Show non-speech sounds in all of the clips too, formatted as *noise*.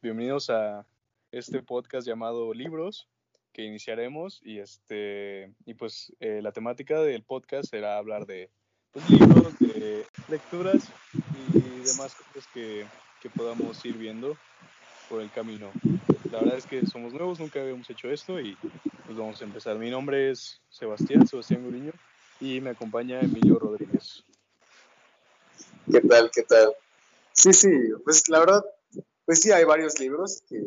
bienvenidos a este podcast llamado Libros que iniciaremos y este y pues eh, la temática del podcast será hablar de pues, libros, de lecturas y demás cosas que, que podamos ir viendo por el camino. La verdad es que somos nuevos, nunca habíamos hecho esto y pues vamos a empezar. Mi nombre es Sebastián, Sebastián Guriño y me acompaña Emilio Rodríguez. ¿Qué tal? ¿Qué tal? Sí, sí, pues la verdad, pues sí, hay varios libros que,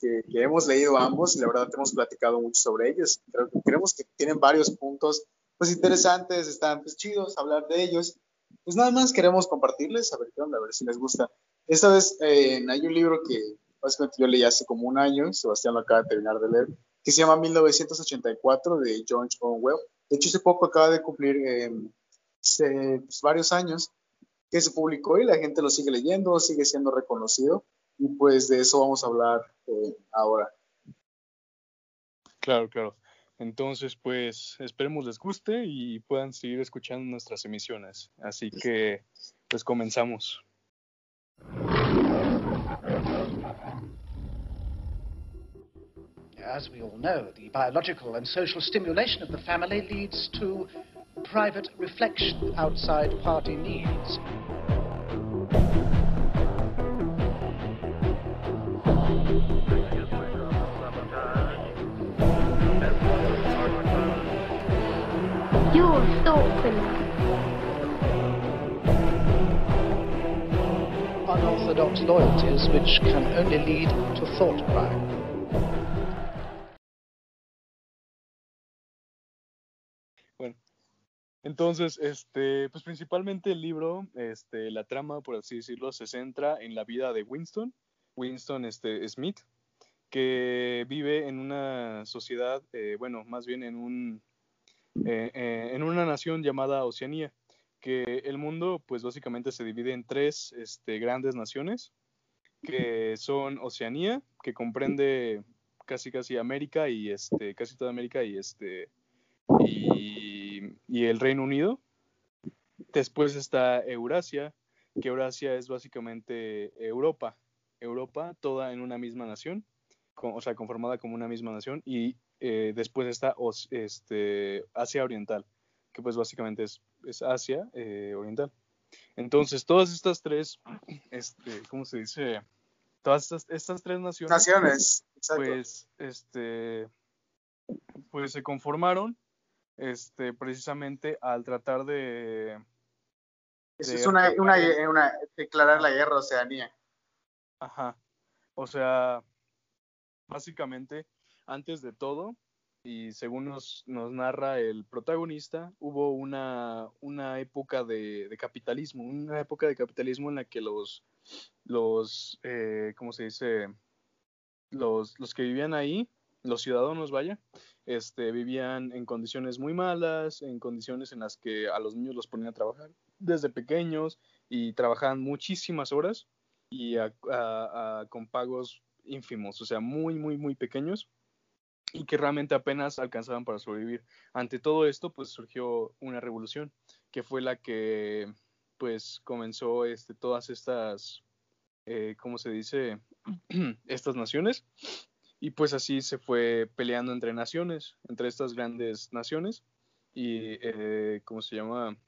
que, hemos leído ambos y la verdad hemos platicado mucho sobre ellos. Creo, creemos que tienen varios puntos pues interesantes, están pues chidos hablar de ellos. Pues nada más queremos compartirles, a ver qué onda, a ver si les gusta. Esta vez eh, hay un libro que básicamente yo leí hace como un año, Sebastián lo acaba de terminar de leer, que se llama 1984 de George Orwell. De hecho, hace poco acaba de cumplir eh, pues, varios años que se publicó y la gente lo sigue leyendo, sigue siendo reconocido y pues de eso vamos a hablar eh, ahora. Claro, claro. Entonces, pues esperemos les guste y puedan seguir escuchando nuestras emisiones. Así que, pues comenzamos. As we all know, the biological and social stimulation of the family leads to private reflection outside party needs. You're thought criminal. Unorthodox loyalties which can only lead to thought crime. Entonces, este, pues principalmente el libro, este, la trama, por así decirlo, se centra en la vida de Winston, Winston este, Smith, que vive en una sociedad, eh, bueno, más bien en un, eh, eh, en una nación llamada Oceanía, que el mundo, pues básicamente se divide en tres este, grandes naciones, que son Oceanía, que comprende casi casi América y este, casi toda América y este, y y, el Reino Unido. Después está Eurasia, que Eurasia es básicamente Europa. Europa, toda en una misma nación, o sea, conformada como una misma nación. Y eh, después está este, Asia Oriental, que pues básicamente es, Asia eh, Oriental. Entonces, todas estas tres, este, ¿cómo se dice? Todas estas, estas tres naciones, naciones pues, este, pues se conformaron este, precisamente al tratar de... Eso es una, una, una, declarar la guerra a Oceanía. Ajá. O sea, básicamente, antes de todo, y según nos, nos narra el protagonista, hubo una, una época de, de, capitalismo, una época de capitalismo en la que los, los eh, ¿cómo se dice? Los, los que vivían ahí, los ciudadanos, vaya, este, vivían en condiciones muy malas, en condiciones en las que a los niños los ponían a trabajar desde pequeños y trabajaban muchísimas horas y con pagos ínfimos, o sea, muy, muy, muy pequeños y que realmente apenas alcanzaban para sobrevivir. Ante todo esto, pues surgió una revolución, que fue la que, pues, comenzó este, todas estas, eh, ¿cómo se dice? *clears throat* estas naciones y pues así se fue peleando entre naciones, entre estas grandes naciones. Y, eh, ¿cómo se llama?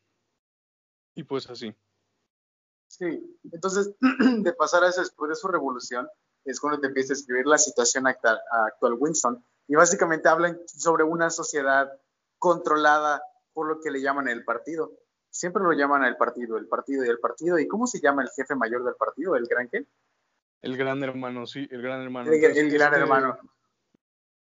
Y pues así. Sí, entonces, *clears throat* de pasar a eso después de su revolución, es cuando te empieza a escribir la situación actual, actual Winston. Y básicamente hablan sobre una sociedad controlada por lo que le llaman el partido. Siempre lo llaman el partido, el partido y el partido. ¿Y cómo se llama el jefe mayor del partido? ¿El gran qué? El gran hermano, sí, el gran hermano. El, gran este, hermano.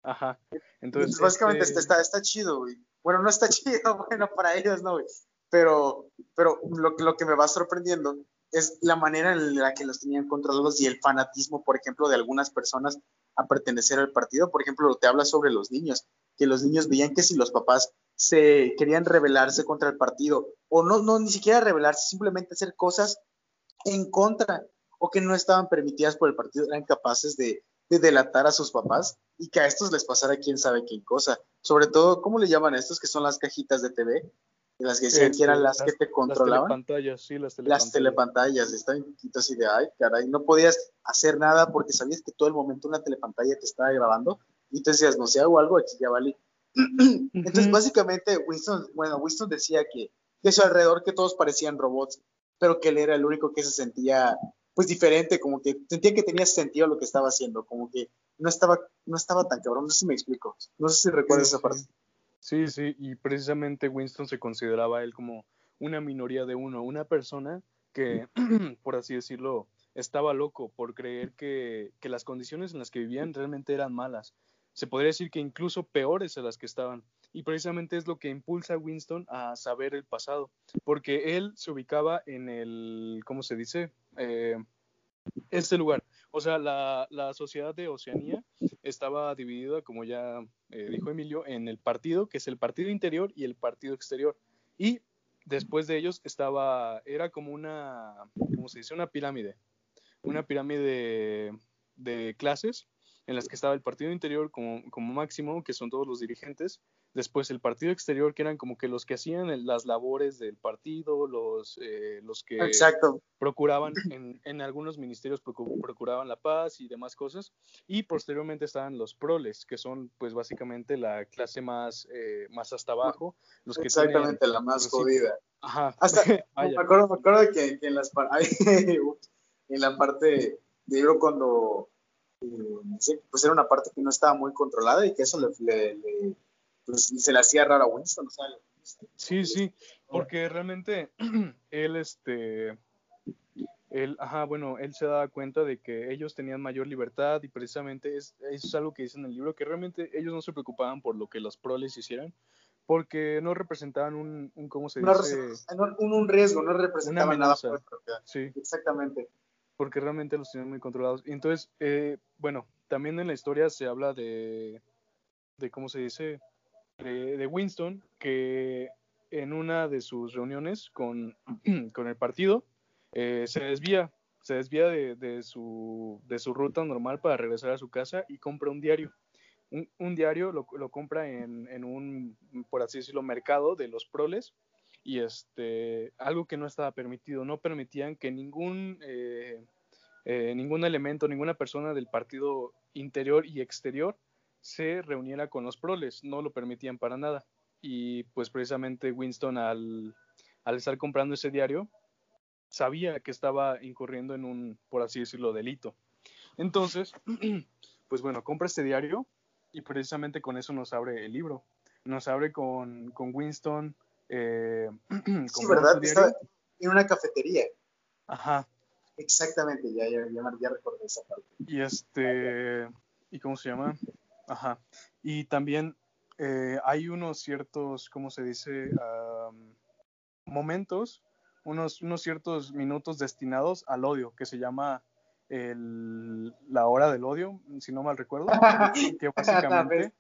Ajá. Entonces, básicamente este está, está chido, güey. Bueno, no está *laughs* chido, bueno, para ellos no, güey. Pero, pero lo, lo que me va sorprendiendo es la manera en la que los tenían controlados y el fanatismo, por ejemplo, de algunas personas a pertenecer al partido. Por ejemplo, te habla sobre los niños, que los niños veían que si los papás se querían rebelarse contra el partido, o no, no, ni siquiera rebelarse, simplemente hacer cosas en contra o que no estaban permitidas por el partido eran capaces de, delatar a sus papás y que a estos les pasara quién sabe qué cosa. Sobre todo, ¿cómo le llaman a estos que son las cajitas de TV? las que decían que eran las, que te controlaban. Las telepantallas, sí, las telepantallas. Las telepantallas, estaban así de, ay, caray, no podías hacer nada porque sabías que todo el momento una telepantalla te estaba grabando y te decías, no sé, hago algo, aquí ya vale. *clears throat* Entonces, básicamente, Winston, bueno, Winston decía que de su alrededor que todos parecían robots, pero que él era el único que se sentía, pues, diferente, como que sentía que tenía sentido lo que estaba haciendo, como que no estaba, no estaba tan cabrón, no sé si me explico, no sé si recuerdas esa parte. Sí, sí, y precisamente Winston se consideraba él como una minoría de uno, una persona que, *clears throat* por así decirlo, estaba loco por creer que, que, las condiciones en las que vivían realmente eran malas. Se podría decir que incluso peores a las que estaban. Y precisamente es lo que impulsa a Winston a saber el pasado, porque él se ubicaba en el, ¿cómo se dice? Eh, este lugar. O sea, la, la, sociedad de Oceanía estaba dividida, como ya eh, dijo Emilio, en el partido, que es el partido interior y el partido exterior. Y después de ellos estaba, era como una, ¿cómo se dice? Una pirámide. Una pirámide de clases en las que estaba el partido interior como, como máximo, que son todos los dirigentes, después el partido exterior, que eran como que los que hacían las labores del partido, los, eh, los que procuraban, en, en, algunos ministerios procuraban la paz y demás cosas, y posteriormente estaban los proles, que son pues básicamente la clase más, eh, más hasta abajo, los que Exactamente, la más jodida. Ajá. Hasta, *laughs* me acuerdo, me acuerdo que, que en, las, *laughs* *laughs* en la parte de libro cuando pues era una parte que no estaba muy controlada y que eso le, pues, se le hacía raro a Winston. sí, sí, porque realmente *clears throat* él, este, él, ajá, bueno, él se daba cuenta de que ellos tenían mayor libertad y precisamente es, eso es algo que dice en el libro, que realmente ellos no se preocupaban por lo que los proles hicieran, porque no representaban un, un ¿cómo se dice? Un, un, riesgo, no representaban nada. Sí. Exactamente porque realmente los tienen muy controlados. Y entonces, eh, bueno, también en la historia se habla de, de ¿cómo se dice? De, Winston, que en una de sus reuniones con, *clears throat* con el partido eh, se desvía, se desvía de, de, su, de su ruta normal para regresar a su casa y compra un diario. Un, un diario lo, lo compra en, en, un, por así decirlo, mercado de los proles y este, algo que no estaba permitido, no permitían que ningún, eh, eh, ningún elemento, ninguna persona del partido interior y exterior se reuniera con los proles, no lo permitían para nada. Y pues precisamente Winston al, al estar comprando ese diario, sabía que estaba incurriendo en un, por así decirlo, delito. Entonces, *clears throat* pues bueno, compra este diario y precisamente con eso nos abre el libro. Nos abre con, con Winston eh, *clears throat* sí, ¿verdad? en una cafetería. Ajá. Exactamente, ya, ya, ya, recordé esa parte. Y este, ¿y cómo se llama? Ajá. Y también eh, hay unos ciertos, ¿cómo se dice? momentos, unos, unos ciertos minutos destinados al odio, que se llama el, la hora del odio, si no mal recuerdo, *laughs* que básicamente,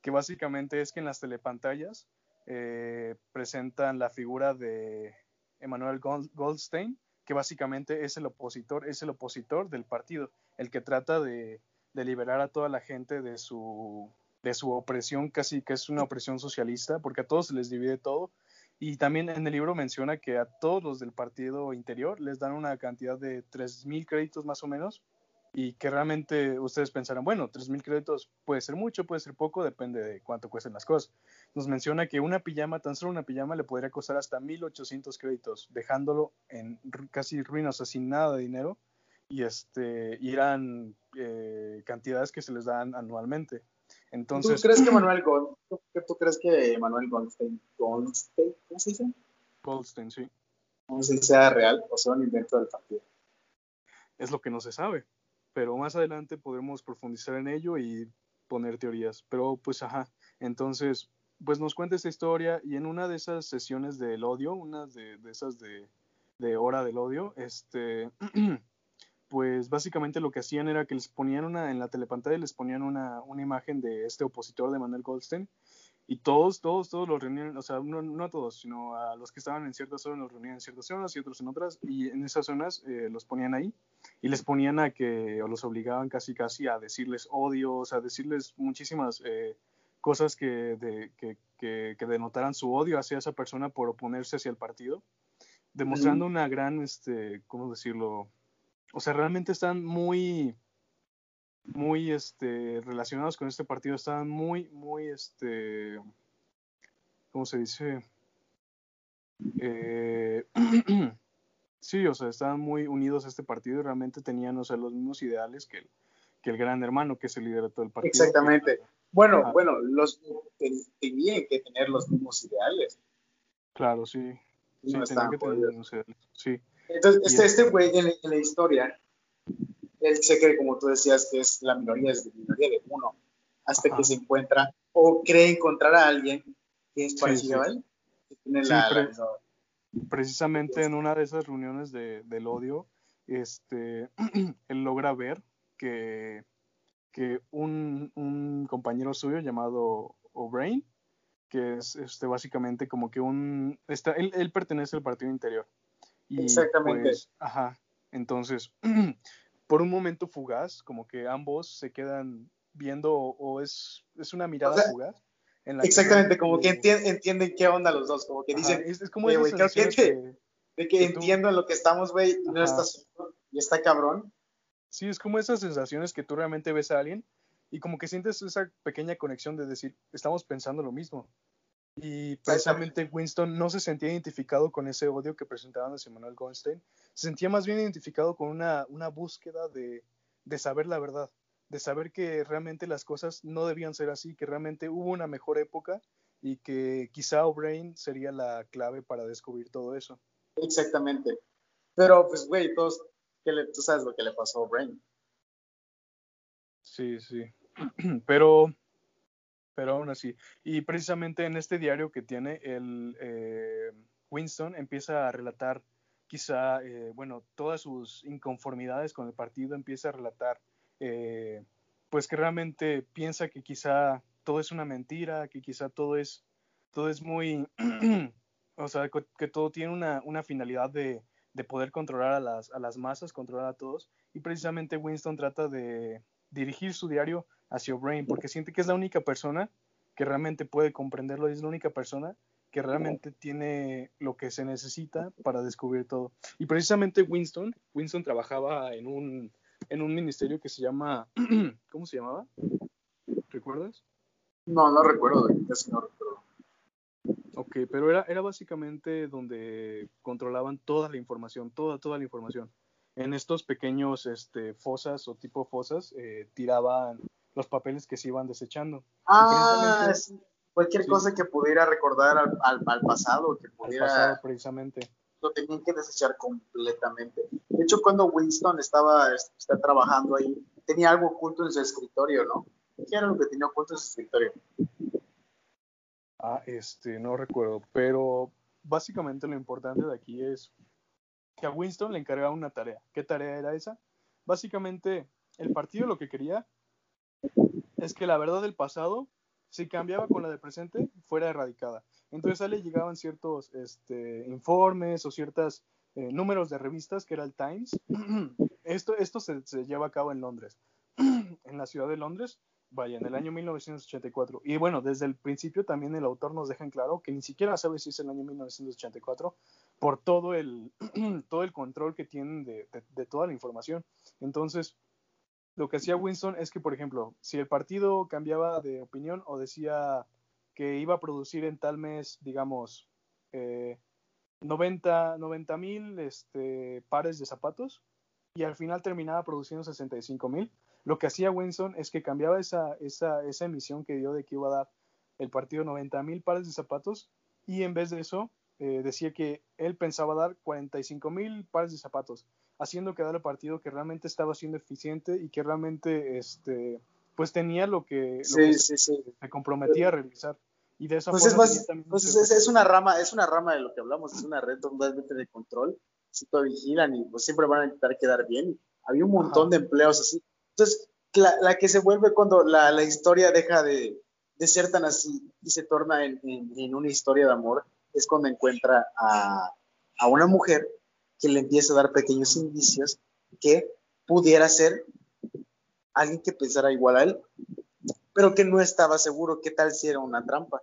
que básicamente es que en las telepantallas eh, presentan la figura de Emanuel Goldstein, que básicamente es el opositor, es el opositor del partido, el que trata de, liberar a toda la gente de su, de su opresión, casi que es una opresión socialista, porque a todos se les divide todo. Y también en el libro menciona que a todos los del partido interior les dan una cantidad de 3.000 créditos más o menos y que realmente ustedes pensarán, bueno, 3.000 créditos puede ser mucho, puede ser poco, depende de cuánto cuesten las cosas. Nos menciona que una pijama, tan solo una pijama, le podría costar hasta 1.800 créditos, dejándolo en casi ruinas, o sea, sin nada de dinero, y, este, eran eh, cantidades que se les dan anualmente. Entonces, ¿Tú crees que Manuel Gold, ¿tú, crees que Manuel Goldstein, Goldstein, ¿cómo se dice? Goldstein, sí. No sé si sea real o sea un invento del partido. Es lo que no se sabe pero más adelante podremos profundizar en ello y poner teorías. Pero pues ajá, entonces, pues nos cuenta esta historia y en una de esas sesiones del odio, una de, esas de, hora del odio, este, *clears throat* pues básicamente lo que hacían era que les ponían una, en la telepantalla les ponían una, una imagen de este opositor de Manuel Goldstein y todos, todos, todos los reunían, o sea, no, no, a todos, sino a los que estaban en ciertas zonas los reunían en ciertas zonas y otros en otras, y en esas zonas eh, los ponían ahí y les ponían a que, o los obligaban casi casi a decirles odios, a decirles muchísimas eh, cosas que, de, que, que, que denotaran su odio hacia esa persona por oponerse hacia el partido, demostrando una gran, este, ¿cómo decirlo? O sea, realmente están muy, muy, este, relacionados con este partido, están muy, muy, este, ¿cómo se dice? Eh, *clears throat* sí, o sea, estaban muy unidos a este partido y realmente tenían, o sea, los mismos ideales que el, que el gran hermano, que es el líder de todo el partido. Exactamente. Bueno, Ajá. bueno, los ten- tenían que tener los mismos ideales. Claro, sí. Sí, No tenían estaban que tener jodidos. los ideales. Sí, Entonces, Y este, es- este güey en, en la historia, él se cree, como tú decías, que es la minoría, es la minoría de uno, hasta Ajá. que se encuentra o cree encontrar a alguien que es parecido sí. a él, que tiene Sí, la, precisamente en una de esas reuniones de, del odio, este, *clears throat* él logra ver que, que un, un compañero suyo llamado O'Brien, que es este, básicamente como que un... Está, él, él pertenece al partido interior. Y, Exactamente. pues, ajá, entonces, *clears throat* por un momento fugaz, como que ambos se quedan viendo o, es, es una mirada O sea, fugaz. En la que Exactamente, como que realmente- entien- entienden qué onda los dos, como que ajá, dicen, es, es como "Oye, esas güey, creo que que- de que que tú- entiendo en lo que estamos, güey, y no estás y está cabrón. Sí, es como esas sensaciones que tú realmente ves a alguien y como que sientes esa pequeña conexión de decir, estamos pensando lo mismo. Y precisamente Winston no se sentía identificado con ese odio que presentaban hacia Manuel Goldstein, se sentía más bien identificado con una, una búsqueda de, de saber la verdad, de saber que realmente las cosas no debían ser así, que realmente hubo una mejor época y que quizá O'Brien sería la clave para descubrir todo eso. Exactamente. Pero, pues, güey, todos, ¿qué le- tú sabes lo que le pasó a O'Brien. Sí, sí. *clears throat* Pero, pero aún así. Y precisamente en este diario que tiene el eh, Winston empieza a relatar quizá, eh, bueno, todas sus inconformidades con el partido, empieza a relatar, eh, pues que realmente piensa que quizá todo es una mentira, que quizá todo es, todo es muy, *clears throat* o sea, que, todo tiene una, una finalidad de, de poder controlar a las, a las masas, controlar a todos. Y precisamente Winston trata de dirigir su diario hacia O'Brien, porque siente que es la única persona que realmente puede comprenderlo es la única persona que realmente tiene lo que se necesita para descubrir todo. Y precisamente Winston, Winston trabajaba en un, en un ministerio que se llama, *clears throat* ¿cómo se llamaba? ¿Recuerdas? No, no recuerdo, casi no recuerdo. Ok, pero era, era básicamente donde controlaban toda la información, toda, toda la información. En estos pequeños este, fosas o tipo fosas eh, tiraban los papeles que se iban desechando. Ah, sí, cualquier sí. cosa que pudiera recordar al, al, al pasado, que Al pudiera, pasado, precisamente. Lo tenían que desechar completamente. De hecho, cuando Winston estaba está trabajando ahí, tenía algo oculto en su escritorio, ¿no? ¿Qué era lo que tenía oculto en su escritorio? Ah, este, no recuerdo, pero básicamente lo importante de aquí es que a Winston le encargaba una tarea. ¿Qué tarea era esa? Básicamente, el partido lo que quería es que la verdad del pasado, si cambiaba con la del presente, fuera erradicada. Entonces a él le llegaban ciertos este, informes o ciertos números de revistas, que era el Times. *clears throat* Esto, se, se lleva a cabo en Londres, *clears throat* en la ciudad de Londres, vaya, en el año 1984. Y bueno, desde el principio también el autor nos deja en claro que ni siquiera sabe si es el año 1984 por todo el, *clears throat* todo el control que tienen de, de toda la información. Entonces, lo que hacía Winston es que, por ejemplo, si el partido cambiaba de opinión o decía que iba a producir en tal mes, digamos, eh, 90 mil este, pares de zapatos y al final terminaba produciendo 65 mil, lo que hacía Winston es que cambiaba esa, esa, esa emisión que dio de que iba a dar el partido 90 mil pares de zapatos y en vez de eso eh, decía que él pensaba dar 45 mil pares de zapatos, haciendo quedar el partido que realmente estaba siendo eficiente y que realmente este, pues tenía lo que, lo Sí, que sí, sí. se, comprometía a realizar. Y de esa Pues es forma más, tenía también pues es, es una rama, es una rama de lo que hablamos, es una red totalmente de control, si todo vigilan y pues siempre van a intentar quedar bien. Había un montón Ajá. de empleos así. Entonces, la, la que se vuelve cuando la, la historia deja de, de ser tan así y se torna en, en- en una historia de amor, es cuando encuentra a, a una mujer que le empieza a dar pequeños indicios que pudiera ser alguien que pensara igual a él. pero que no estaba seguro qué tal si era una trampa.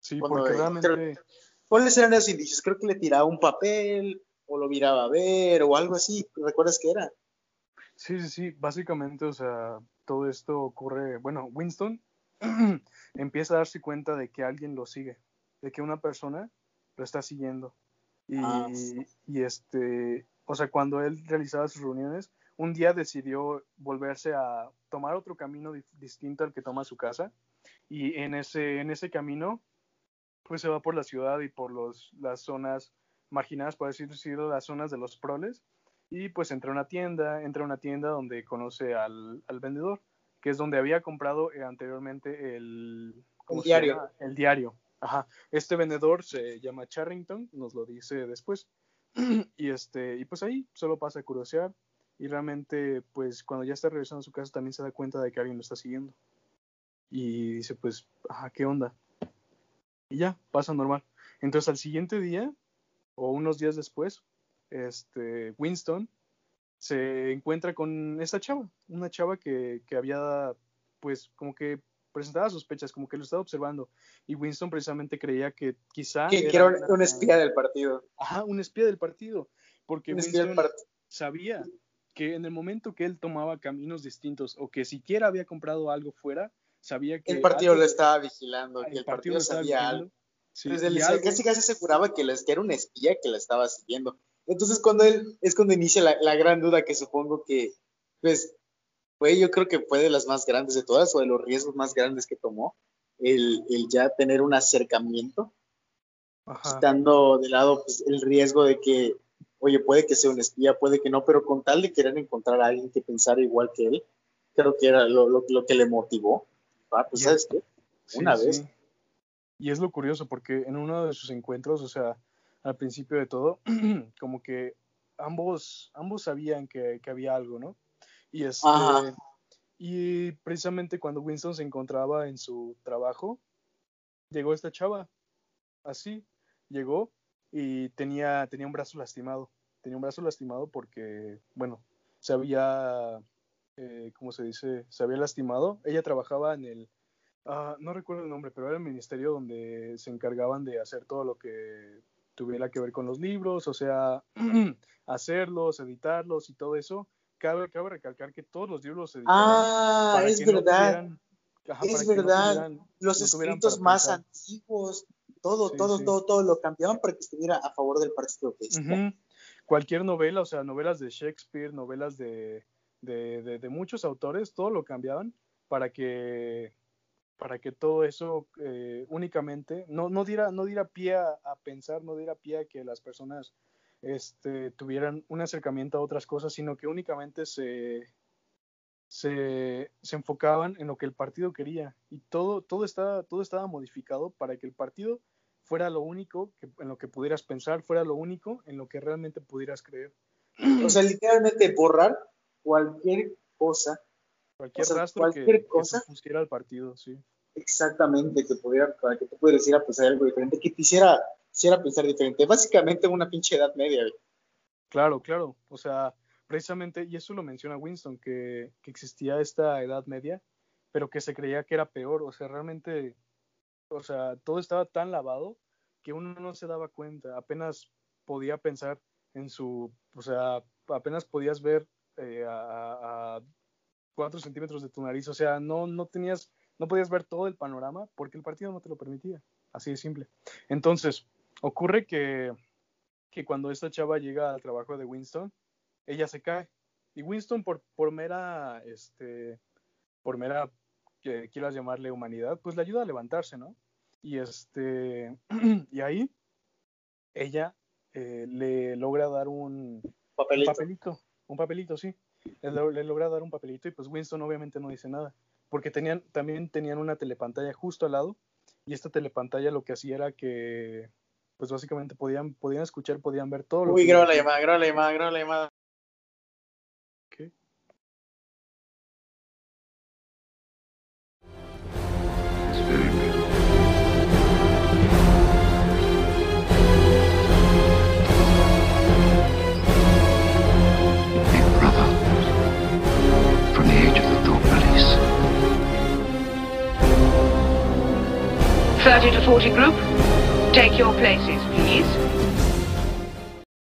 Sí, Cuando, porque eh, realmente... ¿Cuáles eran esos indicios? Creo que le tiraba un papel o lo miraba a ver o algo así. ¿Recuerdas qué era? Sí, sí, sí, básicamente, o sea, todo esto ocurre, bueno, Winston *clears throat* empieza a darse cuenta de que alguien lo sigue, de que una persona lo está siguiendo. Y, Ah, sí. y este, o sea, cuando él realizaba sus reuniones, un día decidió volverse a tomar otro camino di- distinto al que toma su casa. Y en ese, en ese camino, pues se va por la ciudad y por los, las zonas marginadas, por así decirlo, las zonas de los proles. Y pues entra a una tienda, entra a una tienda donde conoce al, al vendedor, que es donde había comprado eh, anteriormente el, ¿cómo El se diario. llama? El diario. Ajá. Este vendedor se llama Charrington, nos lo dice después. *clears throat* y este, y pues ahí solo pasa a curiosear. Y realmente, pues cuando ya está regresando a su casa, también se da cuenta de que alguien lo está siguiendo. Y dice, pues, ajá, ¿qué onda? Y ya, pasa normal. Entonces al siguiente día, o unos días después, este, Winston se encuentra con esta chava, una chava que, que había, pues, como que presentaba sospechas, como que lo estaba observando. Y Winston precisamente creía que quizá... Que, era un, un espía del partido. Ajá, un espía del partido. Porque Un espía del Winston partido. sabía que en el momento que él tomaba caminos distintos o que siquiera había comprado algo fuera, sabía que... El partido algo- lo estaba vigilando, el que el partido partido sabía vigilando. algo. Sí, casi casi aseguraba que, les- que era un espía que la estaba siguiendo. Entonces cuando él, es cuando inicia la, la gran duda que supongo que, pues, fue yo creo que fue de las más grandes de todas o de los riesgos más grandes que tomó, el, el ya tener un acercamiento, Ajá. quitando de lado pues, el riesgo de que, oye, puede que sea un espía, puede que no, pero con tal de querer encontrar a alguien que pensara igual que él, creo que era lo, lo, lo que le motivó. Ah, pues, ¿sabes qué? Una sí. vez. Y es lo curioso porque en uno de sus encuentros, o sea, al principio de todo, *clears throat* como que ambos, ambos sabían que, que había algo, ¿no? Y este, Ajá. y precisamente cuando Winston se encontraba en su trabajo, llegó esta chava, así, llegó y tenía, tenía un brazo lastimado, tenía un brazo lastimado porque, bueno, se había, eh, ¿cómo se dice? Se había lastimado. Ella trabajaba en el, ah, no recuerdo el nombre, pero era el ministerio donde se encargaban de hacer todo lo que tuviera que ver con los libros, o sea, *clears throat* hacerlos, editarlos y todo eso. Cabe, cabe recalcar que todos los libros se editaban Ah, es no verdad. tuvieran- ajá, Es no verdad. tuvieran- los no escritos más pensar. antiguos, todo, Sí, todo, sí. todo, todo lo cambiaban para que estuviera a favor del partido que Ujú. Cualquier novela, o sea, novelas de Shakespeare, novelas de, de, de- de muchos autores, todo lo cambiaban para que para que todo eso eh, únicamente no, no diera no diera pie a, a pensar, no diera pie a que las personas este, tuvieran un acercamiento a otras cosas, sino que únicamente se, se, se enfocaban en lo que el partido quería y todo todo estaba todo estaba modificado para que el partido fuera lo único que, en lo que pudieras pensar, fuera lo único en lo que realmente pudieras creer. O sea, literalmente borrar cualquier cosa Cualquier O sea, rastro cualquier que, que cosa. se pusiera al partido, sí. exactamente que pudiera, para que tú pudieras decir a pensar algo diferente, que te hiciera, hiciera pensar diferente. Básicamente una pinche edad media. güey. Claro, claro. O sea, precisamente, y eso lo menciona Winston, que, que existía esta edad media, pero que se creía que era peor. O sea, realmente, o sea, todo estaba tan lavado que uno no se daba cuenta. Apenas podía pensar en su, o sea, apenas podías ver eh, a, cuatro centímetros de tu nariz. O sea, no, no tenías, no podías ver todo el panorama porque el partido no te lo permitía. Así de simple. Entonces, ocurre que, que cuando esta chava llega al trabajo de Winston, ella se cae. Y Winston, por, por mera, este, por mera, que quieras llamarle humanidad, pues le ayuda a levantarse, ¿no? Y este, *clears throat* y ahí ella eh, le logra dar un, un Papelito. un papelito, sí. Le, lo- le logra dar un papelito y pues Winston obviamente no dice nada, porque tenían, también tenían una telepantalla justo al lado y esta telepantalla lo que hacía era que pues básicamente podían, podían escuchar, podían ver todo lo Uy, que graba la llamada, graba la llamada, graba la llamada. 30 to 40 group, take your places, please.